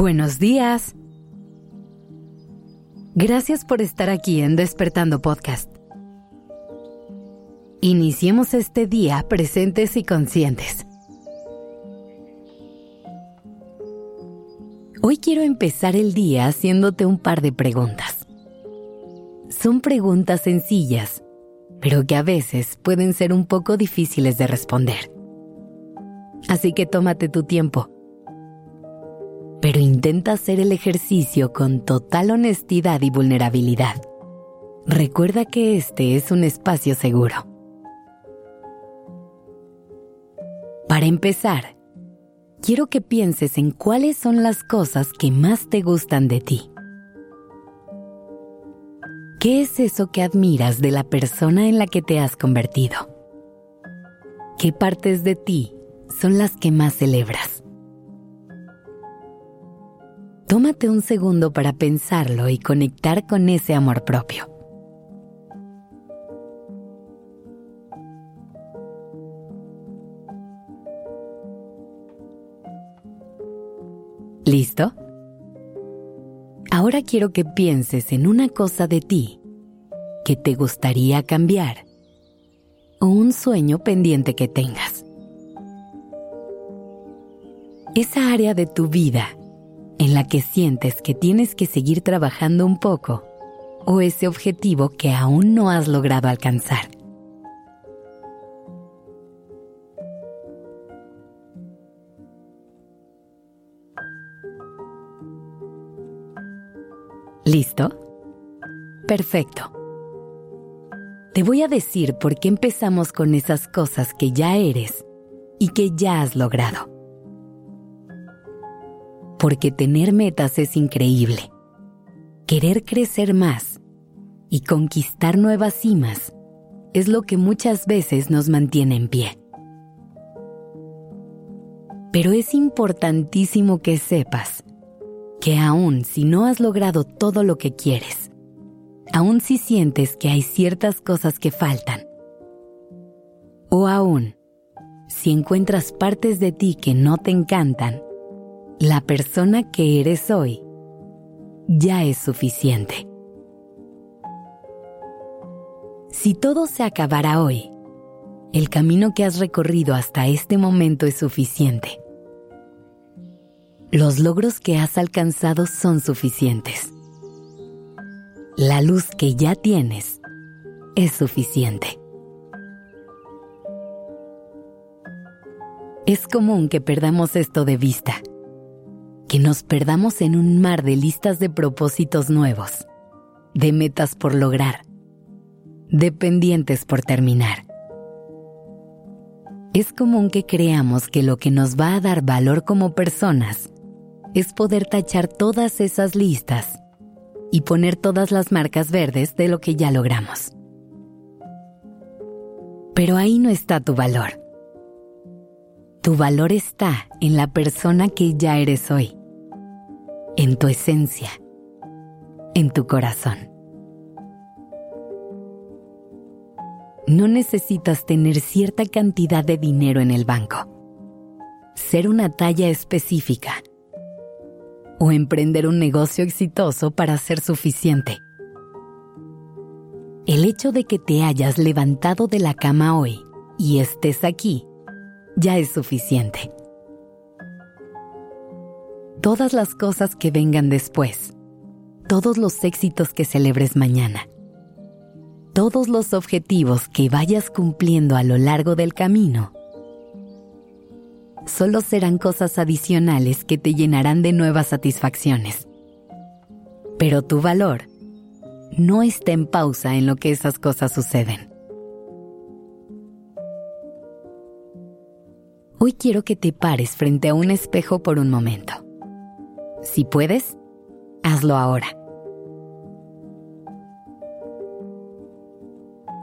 Buenos días. Gracias por estar aquí en Despertando Podcast. Iniciemos este día presentes y conscientes. Hoy quiero empezar el día haciéndote un par de preguntas. Son preguntas sencillas, pero que a veces pueden ser un poco difíciles de responder. Así que tómate tu tiempo pero intenta hacer el ejercicio con total honestidad y vulnerabilidad. Recuerda que este es un espacio seguro. Para empezar, quiero que pienses en cuáles son las cosas que más te gustan de ti. ¿Qué es eso que admiras de la persona en la que te has convertido? ¿Qué partes de ti son las que más celebras? Tómate un segundo para pensarlo y conectar con ese amor propio. ¿Listo? Ahora quiero que pienses en una cosa de ti que te gustaría cambiar o un sueño pendiente que tengas. Esa área de tu vida en la que sientes que tienes que seguir trabajando un poco o ese objetivo que aún no has logrado alcanzar. ¿Listo? Perfecto. Te voy a decir por qué empezamos con esas cosas que ya eres y que ya has logrado porque tener metas es increíble. Querer crecer más y conquistar nuevas cimas es lo que muchas veces nos mantiene en pie. Pero es importantísimo que sepas que aún si no has logrado todo lo que quieres, aún si sientes que hay ciertas cosas que faltan, o aún si encuentras partes de ti que no te encantan, la persona que eres hoy ya es suficiente. Si todo se acabara hoy, el camino que has recorrido hasta este momento es suficiente. Los logros que has alcanzado son suficientes. La luz que ya tienes es suficiente. Es común que perdamos esto de vista que nos perdamos en un mar de listas de propósitos nuevos, de metas por lograr, de pendientes por terminar. Es común que creamos que lo que nos va a dar valor como personas es poder tachar todas esas listas y poner todas las marcas verdes de lo que ya logramos. Pero ahí no está tu valor. Tu valor está en la persona que ya eres hoy en tu esencia, en tu corazón. No necesitas tener cierta cantidad de dinero en el banco, ser una talla específica o emprender un negocio exitoso para ser suficiente. El hecho de que te hayas levantado de la cama hoy y estés aquí ya es suficiente todas las cosas que vengan después, todos los éxitos que celebres mañana, todos los objetivos que vayas cumpliendo a lo largo del camino, solo serán cosas adicionales que te llenarán de nuevas satisfacciones. Pero tu valor no está en pausa en lo que esas cosas suceden. Hoy quiero que te pares frente a un espejo por un momento. Si puedes, hazlo ahora.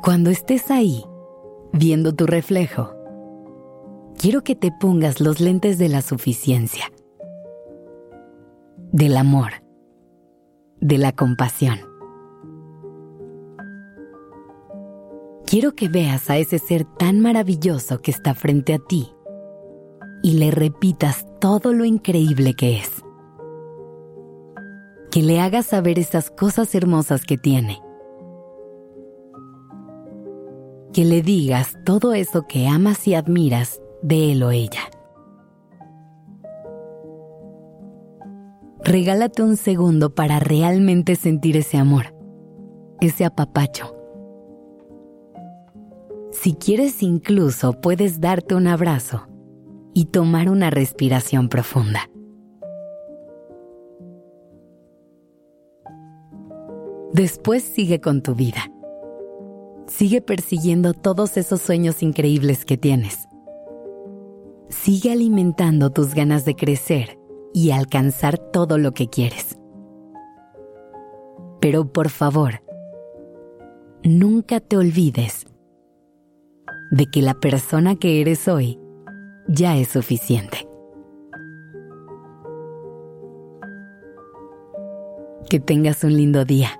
Cuando estés ahí, viendo tu reflejo, quiero que te pongas los lentes de la suficiencia, del amor, de la compasión. Quiero que veas a ese ser tan maravilloso que está frente a ti y le repitas todo lo increíble que es que le hagas saber esas cosas hermosas que tiene. Que le digas todo eso que amas y admiras de él o ella. Regálate un segundo para realmente sentir ese amor, ese apapacho. Si quieres incluso puedes darte un abrazo y tomar una respiración profunda. Después sigue con tu vida. Sigue persiguiendo todos esos sueños increíbles que tienes. Sigue alimentando tus ganas de crecer y alcanzar todo lo que quieres. Pero por favor, nunca te olvides de que la persona que eres hoy ya es suficiente. Que tengas un lindo día.